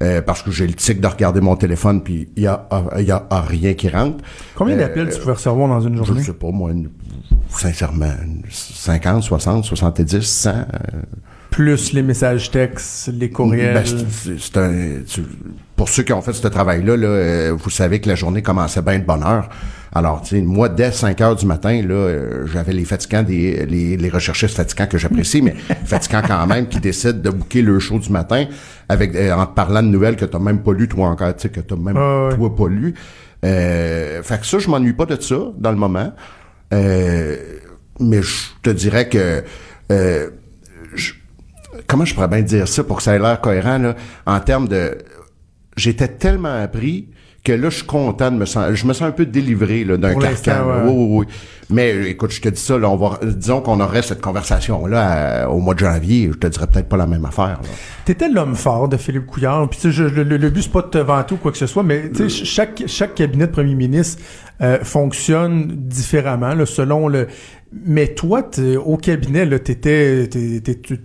Euh, parce que j'ai le tic de regarder mon téléphone puis il y a, il y a rien qui rentre. Combien Euh, d'appels tu pouvais recevoir dans une Je journée? sais pas, moi, une- sincèrement, une 50, 60, 70, 100. euh, Plus les messages textes, les courriels. ben, c'est- c'est- c'est un- tu- pour ceux qui ont fait ce travail-là, là, euh, vous savez que la journée commençait bien de bonne heure. Alors, tu sais, moi, dès 5 heures du matin, là, euh, j'avais les fatigants, des, les, les recherchistes fatigants que j'apprécie, mais (laughs) fatigants quand même, qui décident de bouquer le show du matin avec euh, en te parlant de nouvelles que t'as même pas lu toi encore, tu sais, que t'as même Ah ouais. toi pas lu. Euh, fait que ça, je m'ennuie pas de ça dans le moment. Euh, mais je te dirais que euh, comment je pourrais bien dire ça pour que ça ait l'air cohérent là, en termes de j'étais tellement appris que là je suis content de me sentir je me sens un peu délivré là, d'un carcan. ouais. Oui, oui, oui. Mais euh, écoute, je te dis ça là, on va disons qu'on aurait cette conversation là au mois de janvier, je te dirais peut-être pas la même affaire là. T'étais l'homme fort de Philippe Couillard. Puis tu sais, je- le, le- but c'est pas de te vanter ou quoi que ce soit, mais tu sais, chaque chaque cabinet de premier ministre euh, fonctionne différemment là, selon le. Mais toi, au cabinet, tu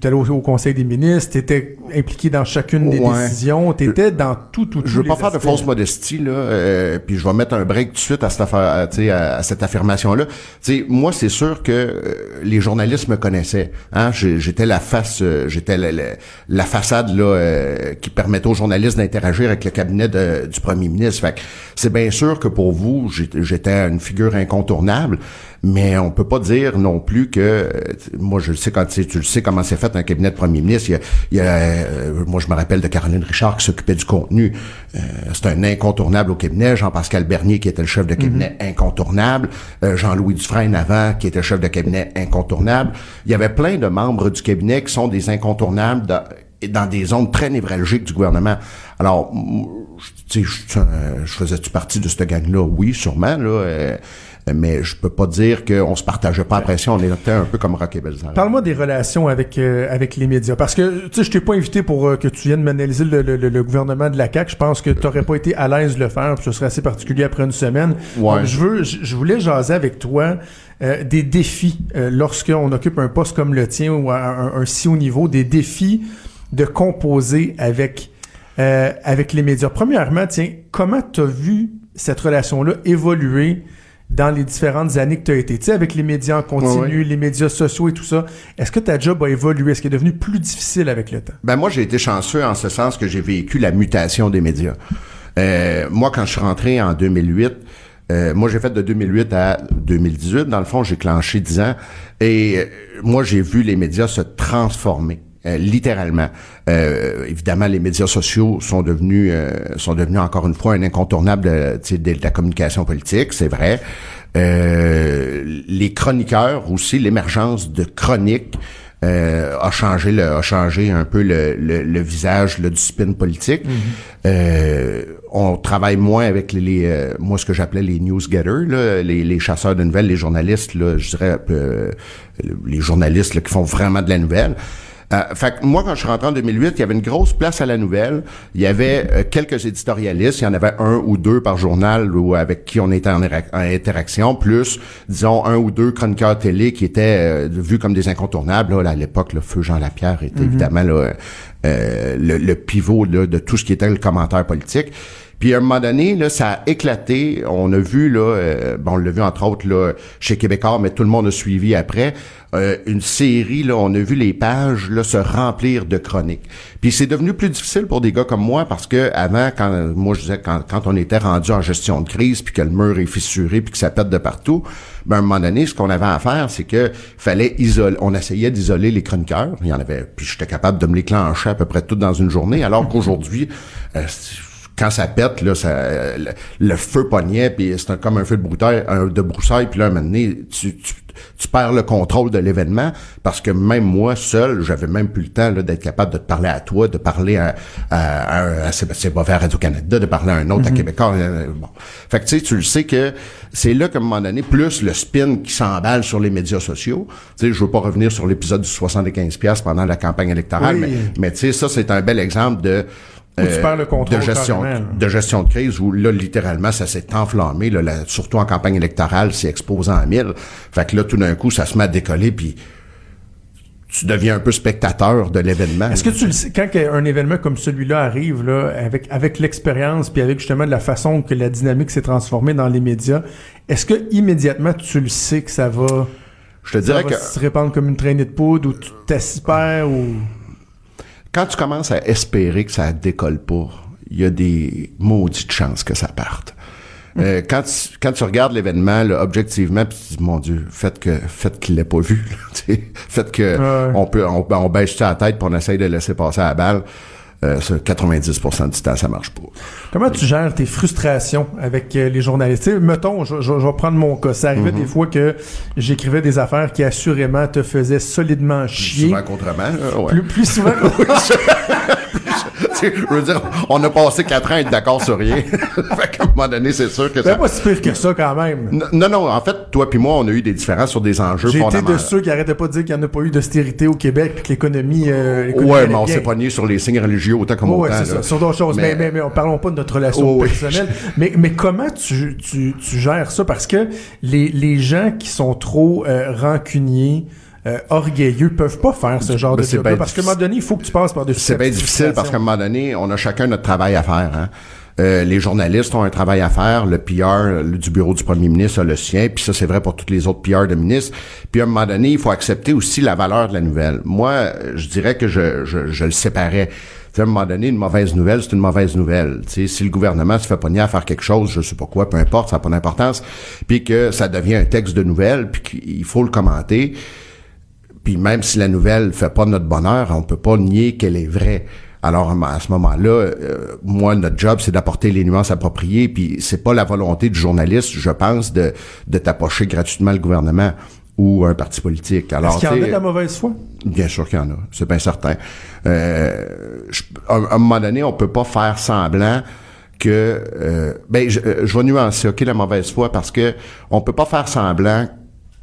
allé au, au Conseil des ministres, t'étais impliqué dans chacune des Ouais. décisions, t'étais dans tout, tout, Je tous veux pas faire de fausse modestie là, euh, puis je vais mettre un break tout de suite à cette affaire, à, tu sais, à, cette affirmation là. Tu sais, moi c'est sûr que euh, les journalistes me connaissaient. Hein, j'étais la face, euh, j'étais la, la- la façade là euh, qui permettait aux journalistes d'interagir avec le cabinet de- du premier ministre. Fait que c'est bien sûr que pour vous, j'étais une figure incontournable. Mais on peut pas dire non plus que euh, moi je le sais quand tu, sais- tu le sais comment c'est fait un cabinet de premier ministre. Il y a, il y a, euh, moi je me rappelle de Caroline Richard qui s'occupait du contenu. Euh, c'est un incontournable au cabinet. Jean-Pascal Bernier qui était le chef de cabinet incontournable. Euh, Jean-Louis Dufresne avant qui était chef de cabinet incontournable. Il y avait plein de membres du cabinet qui sont des incontournables dans, dans des zones très névralgiques du gouvernement. Alors, m- tu sais, je, euh, je faisais-tu partie de cette gang-là? Oui, sûrement, là. Mais je peux pas dire qu'on se partageait pas la pression. On était un peu comme Rock et. Parle-moi des relations avec euh, avec les médias parce que tu sais je t'ai pas invité pour euh, que tu viennes m'analyser le, le, le- gouvernement de la CAQ. Je pense que tu n'aurais pas été à l'aise de le faire, puis ce serait assez particulier après une semaine. Ouais. Donc, je veux je, voulais jaser avec toi euh, des défis euh, lorsqu'on occupe un poste comme le tien ou un, un si haut niveau, des défis de composer avec euh, avec les médias. Premièrement, tiens, comment tu as vu cette relation-là évoluer dans les différentes années que tu as été, tu sais, avec les médias en continu, les médias sociaux et tout ça, est-ce que ta job a évolué? Est-ce qu'il est devenu plus difficile avec le temps? Ben moi, j'ai été chanceux en ce sens que j'ai vécu la mutation des médias. Euh, moi, quand je suis rentré en 2008, euh, moi, j'ai fait de 2008 à 2018. Dans le fond, j'ai clenché 10 ans. Et euh, moi, j'ai vu les médias se transformer. Euh, littéralement. Euh, évidemment, les médias sociaux sont devenus euh, sont devenus encore une fois un incontournable de, de la communication politique, c'est vrai. Euh, les chroniqueurs aussi, l'émergence de chroniques euh, a changé le, a changé un peu le, le, le visage le, du spin politique. Euh, on travaille moins avec les, les, euh, moi ce que j'appelais les newsgetters, là, les, les chasseurs de nouvelles, les journalistes, là, je dirais euh, les journalistes là, qui font vraiment de la nouvelle. Euh, fait que moi, quand je suis rentré en 2008, il y avait une grosse place à la nouvelle. Il y avait euh, quelques éditorialistes. Il y en avait un ou deux par journal ou avec qui on était en, interaction, plus, disons, un ou deux chroniqueurs télé qui étaient euh, vus comme des incontournables. Là, à l'époque, le feu Jean Lapierre était évidemment là, euh, le, le pivot là, de tout ce qui était le commentaire politique. Puis à un moment donné, là, ça a éclaté. On a vu, là, euh, bon, on l'a vu entre autres là, chez Québécois, mais tout le monde a suivi après. euh, une série, là, on a vu les pages là, se remplir de chroniques. Puis c'est devenu plus difficile pour des gars comme moi parce que avant, quand moi je disais quand, quand on était rendu en gestion de crise, puis que le mur est fissuré, puis que ça pète de partout, ben à un moment donné, ce qu'on avait à faire, c'est que fallait isoler. On essayait d'isoler les chroniqueurs. Il y en avait, puis j'étais capable de me les à peu près tout dans une journée, alors qu'aujourd'hui, euh, quand ça pète, là, ça, le, le feu pognait, puis c'est comme un feu de broussaille, un, de broussaille, puis là, un moment donné, tu, tu, tu perds le contrôle de l'événement, parce que même moi, seul, j'avais même plus le temps là, d'être capable de te parler à toi, de parler à, à, à, à Sébastien Bovet à Radio-Canada, de parler à un autre à Québécois. euh, Bon. Fait que tu sais, tu le sais que c'est là qu'à un moment donné, plus le spin qui s'emballe sur les médias sociaux, tu sais, je veux pas revenir sur l'épisode du 75$ piastres pendant la campagne électorale, Oui. mais, mais tu sais, ça, c'est un bel exemple de Où tu perds le contrôle de gestion de gestion de crise où là littéralement ça s'est enflammé là, surtout en campagne électorale c'est exposant à mille fait que là tout d'un coup ça se met à décoller puis tu deviens un peu spectateur de l'événement Est-ce que tu le sais, quand un événement comme celui-là arrive, là, avec, avec l'expérience, puis avec justement de la façon que la dynamique s'est transformée dans les médias, est-ce que immédiatement tu le sais que ça va, je te ça dirais va que se répandre comme une traînée de poudre ou tu t'aspères ou. Quand tu commences à espérer que ça décolle pas il y a des maudites chances que ça parte Euh, quand, tu, quand tu regardes l'événement là, objectivement, puis tu dis mon Dieu, faites que faites qu'il l'ait pas vu, là, (laughs) faites que Ouais. on peut on, on baisse ça la tête puis on essaye de laisser passer la balle. Euh, ça, 90% du temps, ça marche pas. Comment tu gères tes frustrations avec euh, les journalistes? Tu sais, mettons, je, je- je vais prendre mon cas. Ça arrivait des fois que j'écrivais des affaires qui assurément te faisaient solidement chier. Souvent qu'autrement. là, ouais. Plus, plus souvent. (laughs) (laughs) Sais, je veux dire, on a passé quatre ans à être d'accord sur rien. (laughs) fait qu'à un moment donné, c'est sûr que C'est ça... pas si pire que ça quand même. N- Non, non, en fait, toi puis moi, on a eu des différences sur des enjeux fondamentaux. de ceux qui arrêtaient pas de dire qu'il n'y en a pas eu d'austérité au Québec puis que l'économie. euh, Ouais, mais on s'est pogné sur les signes religieux autant comme Ouais, autant. ouais, ça, sur d'autres choses. Mais, Mais- mais, mais, parlons pas de notre relation Oh, oui. personnelle. mais, mais comment tu, tu, tu gères ça? Parce que les, les gens qui sont trop euh, rancuniers, euh, orgueilleux, peuvent pas faire ce genre Ben, de job Parce qu'à un moment donné, il faut que tu passes par-dessus C'est bien difficile parce qu'à un moment donné, on a chacun notre travail à faire. Hein. Euh, les journalistes ont un travail à faire, le PR le- du bureau du premier ministre a le sien, puis ça c'est vrai pour tous les autres PR de ministres. Puis à un moment donné, il faut accepter aussi la valeur de la nouvelle. Moi, je dirais que je, je, je le séparais. À un moment donné, une mauvaise nouvelle, c'est une mauvaise nouvelle. Tu sais, si le gouvernement se fait pogner à faire quelque chose, je sais pas quoi, peu importe, ça n'a pas d'importance, puis que ça devient un texte de nouvelle, puis qu'il faut le commenter, puis même si la nouvelle fait pas notre bonheur, on peut pas nier qu'elle est vraie. Alors à ce moment-là, euh, moi notre job c'est d'apporter les nuances appropriées. Puis c'est pas la volonté du journaliste, je pense, de de tapocher gratuitement le gouvernement ou un parti politique. Alors Est-ce qu'il y en a de la mauvaise foi? Bien sûr qu'il y en a, c'est bien certain. Euh, je- à, à un moment donné, on peut pas faire semblant que euh, ben je, euh, je vais nuancer ok la mauvaise foi parce que on peut pas faire semblant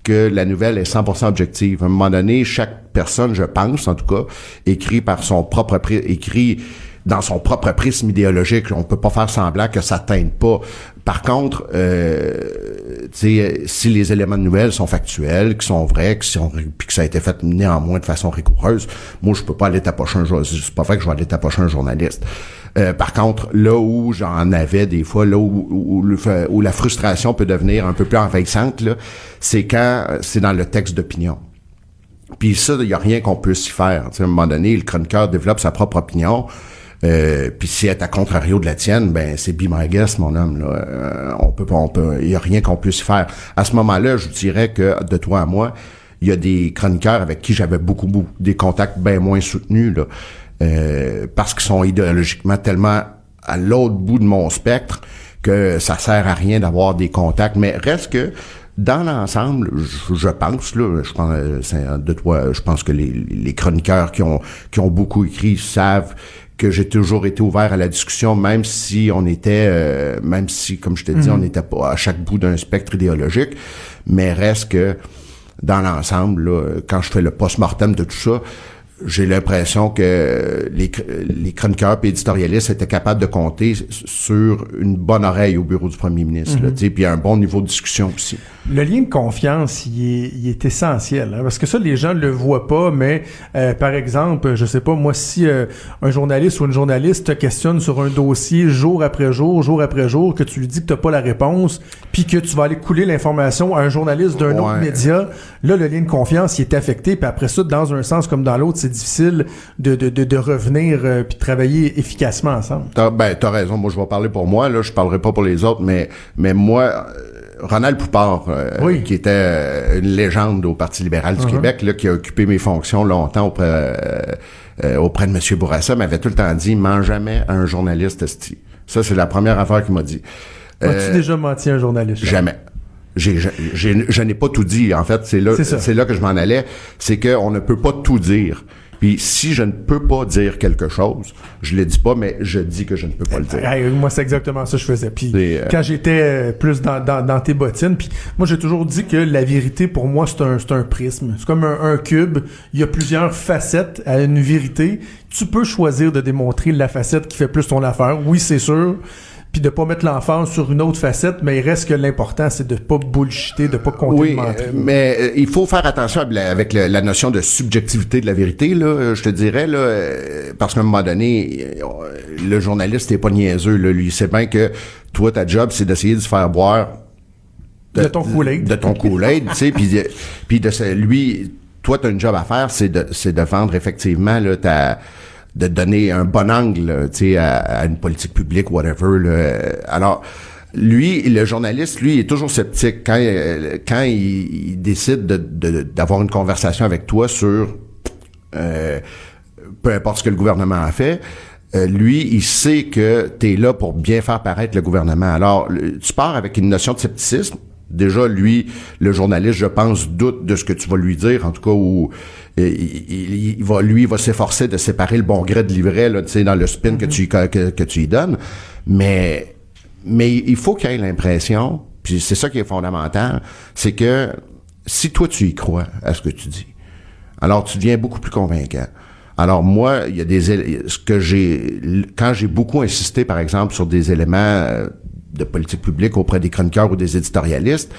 que la nouvelle est 100% objective. À un moment donné, chaque personne, je pense en tout cas, écrit par son propre écrit dans son propre prisme idéologique. On peut pas faire semblant que ça teinte pas. Par contre, euh, si les éléments de nouvelles sont factuels, qui sont vrais, qui puis que ça a été fait néanmoins de façon rigoureuse, moi je peux pas aller tapocher un journaliste. C'est pas vrai que je vais aller tapocher un journaliste. Euh, par contre, là où j'en avais des fois, là où, la frustration peut devenir un peu plus envahissante, c'est quand c'est dans le texte d'opinion. Puis ça, il y a rien qu'on puisse y faire. Tu sais, à un moment donné, le chroniqueur développe sa propre opinion. Euh, puis si elle est à contrario de la tienne, ben c'est be my guest, mon homme. Euh, on peut pas, on peut, il y a rien qu'on puisse faire. À ce moment-là, je dirais que de toi à moi, il y a des chroniqueurs avec qui j'avais beaucoup, beaucoup des contacts bien moins soutenus euh, parce qu'ils sont idéologiquement tellement à l'autre bout de mon spectre que ça sert à rien d'avoir des contacts. Mais reste que dans l'ensemble, je, je pense là, je pense euh, de toi, je pense que les, les chroniqueurs qui ont qui ont beaucoup écrit savent que j'ai toujours été ouvert à la discussion, même si on était, euh, même si, comme je te dis, on n'était pas à chaque bout d'un spectre idéologique, mais reste que dans l'ensemble, quand je fais le post-mortem de tout ça, j'ai l'impression que les, les chroniqueurs et éditorialistes étaient capables de compter sur une bonne oreille au bureau du premier ministre, tu sais, puis un bon niveau de discussion aussi. Le lien de confiance, il est, il est essentiel. hein, parce que ça, les gens le voient pas, mais euh, par exemple, je sais pas, moi, si euh, un journaliste ou une journaliste te questionne sur un dossier jour après jour, jour après jour, que tu lui dis que t'as pas la réponse, puis que tu vas aller couler l'information à un journaliste d'un autre média, là, le lien de confiance, il est affecté, puis après ça, dans un sens comme dans l'autre, c'est difficile de, de, de, de revenir euh, puis de travailler efficacement ensemble. T'as, ben, t'as raison. Moi, je vais parler pour moi. Là, je parlerai pas pour les autres, mais, mais moi, euh, Ronald Poupard, euh, Oui. qui était euh, une légende au Parti libéral du Uh-huh. Québec, là, qui a occupé mes fonctions longtemps auprès, euh, auprès de M. Bourassa, m'avait tout le temps dit, mange jamais à un journaliste esti. Ça, c'est la première affaire qu'il m'a dit. As-tu déjà menti à un journaliste? Jamais. Je n'ai pas tout dit. En fait, c'est là, C'est là que je m'en allais. C'est qu'on ne peut pas tout dire. Puis si je ne peux pas dire quelque chose, je le dis pas, mais je dis que je ne peux pas le dire. Hey, moi, c'est exactement ça que je faisais. Puis euh, quand j'étais euh, plus dans, dans, dans tes bottines, puis moi, j'ai toujours dit que la vérité, pour moi, c'est un, un prisme. C'est comme un, un cube. Il y a plusieurs facettes à une vérité. Tu peux choisir de démontrer la facette qui fait plus ton affaire. Oui, c'est sûr. Puis de pas mettre l'emphase sur une autre facette, mais il reste que l'important, c'est de pas bullshiter, de pas compter Oui, euh, mais euh, il faut faire attention avec la, avec le- la notion de subjectivité de la vérité, là, je te dirais, là, euh, parce qu'à un moment donné, le journaliste n'est pas niaiseux, là, lui, il sait bien que toi, ta job, c'est d'essayer de se faire boire De ton Kool-Aid. de ton Kool-Aid, tu sais, puis de- puis de lui, toi, tu as une job à faire, c'est de c'est de vendre effectivement là, ta de donner un bon angle, tu sais, à, une politique publique, whatever. Alors, lui, le journaliste, lui, est toujours sceptique quand euh, quand il, décide de- de- d'avoir une conversation avec toi sur euh, peu importe ce que le gouvernement a fait. euh, lui, il sait que tu es là pour bien faire paraître le gouvernement. Alors, tu pars avec une notion de scepticisme. Déjà, lui, le journaliste, je pense, doute de ce que tu vas lui dire, en tout cas, ou il, va, lui, il va s'efforcer de séparer le bon gré de l'ivraie, là, tu sais, dans le spin que tu que, tu y donnes. Mais, mais il faut qu'il ait l'impression, puis c'est ça qui est fondamental, c'est que si toi tu y crois à ce que tu dis, alors tu deviens beaucoup plus convaincant. Alors moi, il y a des ce que j'ai quand j'ai beaucoup insisté par exemple sur des éléments euh, de politique publique auprès des chroniqueurs ou des éditorialistes,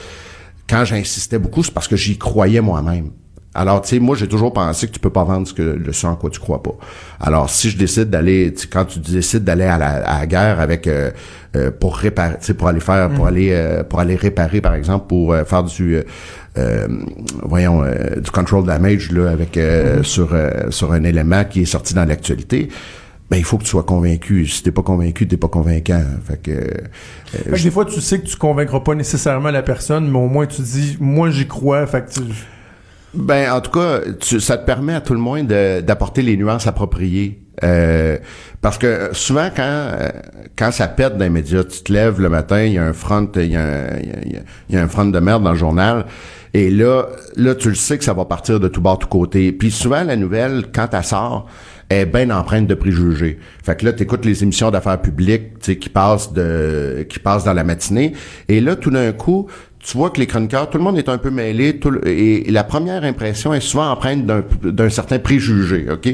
quand j'insistais beaucoup, c'est parce que j'y croyais moi-même. Alors, tu sais, moi, j'ai toujours pensé que tu peux pas vendre ce que le ce en quoi tu crois pas. Alors, si je décide d'aller, quand tu décides d'aller à la, à la guerre avec euh, euh, pour réparer, pour aller faire, pour aller, euh, pour aller réparer, par exemple, pour euh, faire du, euh, euh, voyons, euh, du control damage là, avec euh, sur euh, sur un élément qui est sorti dans l'actualité. Ben, il faut que tu sois convaincu. Si t'es pas convaincu, t'es pas convaincant. Fait que, euh, Fait que des fois, tu sais que tu convaincras pas nécessairement la personne, mais au moins tu dis, moi j'y crois. Fait que tu... Ben, en tout cas, tu- ça te permet à tout le moins d'apporter les nuances appropriées. Euh, parce que souvent, quand euh, quand ça pète dans les médias, tu te lèves le matin, il y a un front, il y a un, y a- un front de merde dans le journal, et là, là, tu le sais que ça va partir de tout bord, tout côté. Puis souvent, la nouvelle, quand elle sort, est bien empreinte de préjugés. Fait que là, tu écoutes les émissions d'affaires publiques, qui passent de qui passent dans la matinée, et là, tout d'un coup, tu vois que les chroniqueurs, tout le monde est un peu mêlé, et, la première impression est souvent empreinte d'un certain préjugé, ok,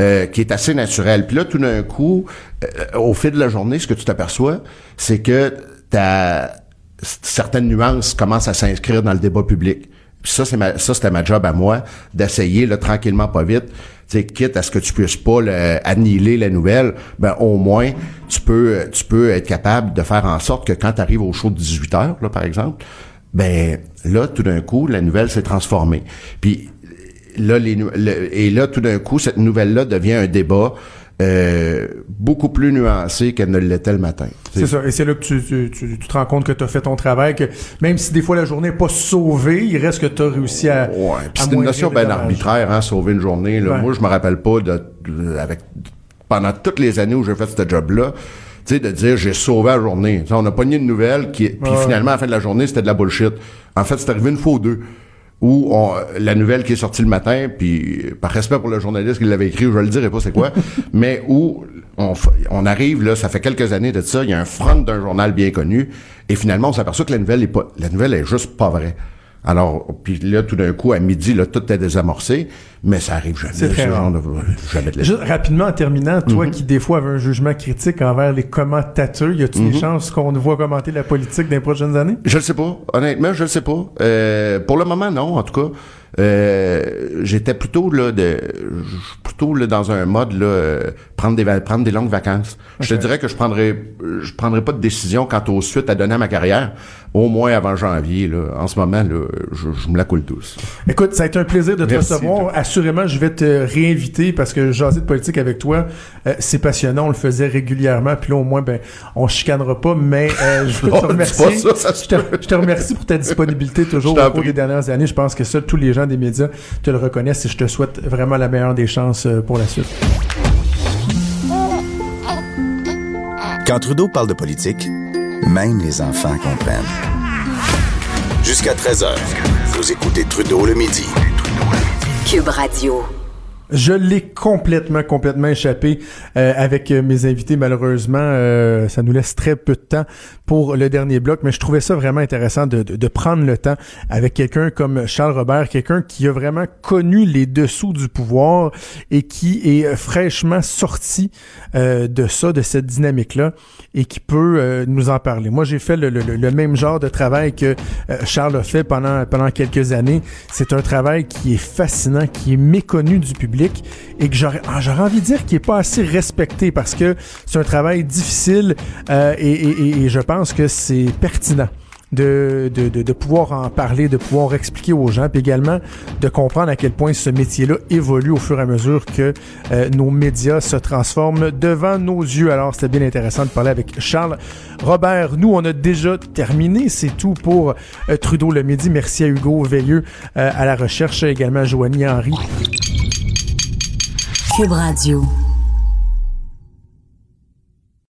euh, qui est assez naturel. Puis là, tout d'un coup, euh, au fil de la journée, ce que tu t'aperçois, c'est que ta certaines nuances commencent à s'inscrire dans le débat public. Puis ça, c'est ma, ça, c'était ma job à moi, d'essayer, tranquillement, pas vite, sais, quitte à ce que tu puisses pas là, annihiler la nouvelle, ben, au moins, tu peux, tu peux être capable de faire en sorte que quand tu arrives au show de 18 heures, là, par exemple, ben, là, tout d'un coup, la nouvelle s'est transformée. Puis, là, les, le- et là, tout d'un coup, cette nouvelle-là devient un débat euh, beaucoup plus nuancé qu'elle ne l'était le matin. C'est ça. Et c'est là que tu, tu, tu- tu te rends compte que tu as fait ton travail, que même si des fois la journée n'est pas sauvée, il reste que tu as réussi à. Ouais, c'est une notion bien arbitraire, hein, sauver une journée. Là. Ouais. Moi, je me rappelle pas de, de- avec pendant toutes les années où j'ai fait ce job-là, tu sais, de dire j'ai sauvé la journée. Tu sais, on a pogné une nouvelle qui, puis Ouais. finalement à la fin de la journée c'était de la bullshit. En fait, c'est arrivé une fois ou deux où on, la nouvelle qui est sortie le matin, puis par respect pour le journaliste qui l'avait écrit, je le dirai pas c'est quoi, (laughs) mais où on, on arrive là, ça fait quelques années de ça, il y a un front d'un journal bien connu, et finalement on s'aperçoit que la nouvelle est pas, la nouvelle est juste pas vraie. Alors, puis là, tout d'un coup, à midi, là, tout est désamorcé, mais ça arrive jamais. C'est très ce rare. genre de- jamais de Juste rapidement en terminant, toi Mhm. qui des fois avais un jugement critique envers les commentateurs, y a-t-il Mhm. des chances qu'on voit commenter la politique dans les prochaines années? Je le sais pas. Honnêtement, je le sais pas. Euh, pour le moment, non. En tout cas, euh, j'étais plutôt là de, je- plutôt là dans un mode là euh, prendre des prendre des longues vacances. Je te dirais que je prendrais, je prendrais pas de décision quant aux suites à donner à ma carrière, au moins avant janvier. Là. En ce moment, là, je, je me la coule douce. Écoute, ça a été un plaisir de te Merci, recevoir. toi. Assurément, je vais te réinviter parce que jaser de politique avec toi, euh, c'est passionnant. On le faisait régulièrement. Puis là, au moins, ben, on chicanera pas. Mais euh, je veux (laughs) Non, te remercier. pas ça, ça se je, te, je te remercie pour ta disponibilité (laughs) toujours au cours des dernières années. Je pense que ça, tous les gens des médias te le reconnaissent et je te souhaite vraiment la meilleure des chances euh, pour la suite. Quand Trudeau parle de politique, même les enfants comprennent. Jusqu'à 13h, vous écoutez Trudeau le midi. Cube Radio. Je l'ai complètement, complètement échappé euh, avec euh, mes invités. Malheureusement, euh, ça nous laisse très peu de temps pour le dernier bloc, mais je trouvais ça vraiment intéressant de, de, de prendre le temps avec quelqu'un comme Charles Robert, quelqu'un qui a vraiment connu les dessous du pouvoir et qui est fraîchement sorti euh, de ça, de cette dynamique-là, et qui peut euh, nous en parler. Moi, j'ai fait le, le- le même genre de travail que euh, Charles a fait pendant, pendant quelques années. C'est un travail qui est fascinant, qui est méconnu du public et que j'aurais ah, envie de dire qu'il est pas assez respecté parce que c'est un travail difficile euh, et, et- et- et je pense que c'est pertinent. De, de, de, pouvoir en parler, de pouvoir expliquer aux gens, puis également de comprendre à quel point ce métier-là évolue au fur et à mesure que euh, nos médias se transforment devant nos yeux. Alors, c'était bien intéressant de parler avec Charles Robert. Nous, on a déjà terminé. C'est tout pour euh, Trudeau le midi. Merci à Hugo Veilleux euh, à la recherche, également à Joanie Henry. Cube Radio.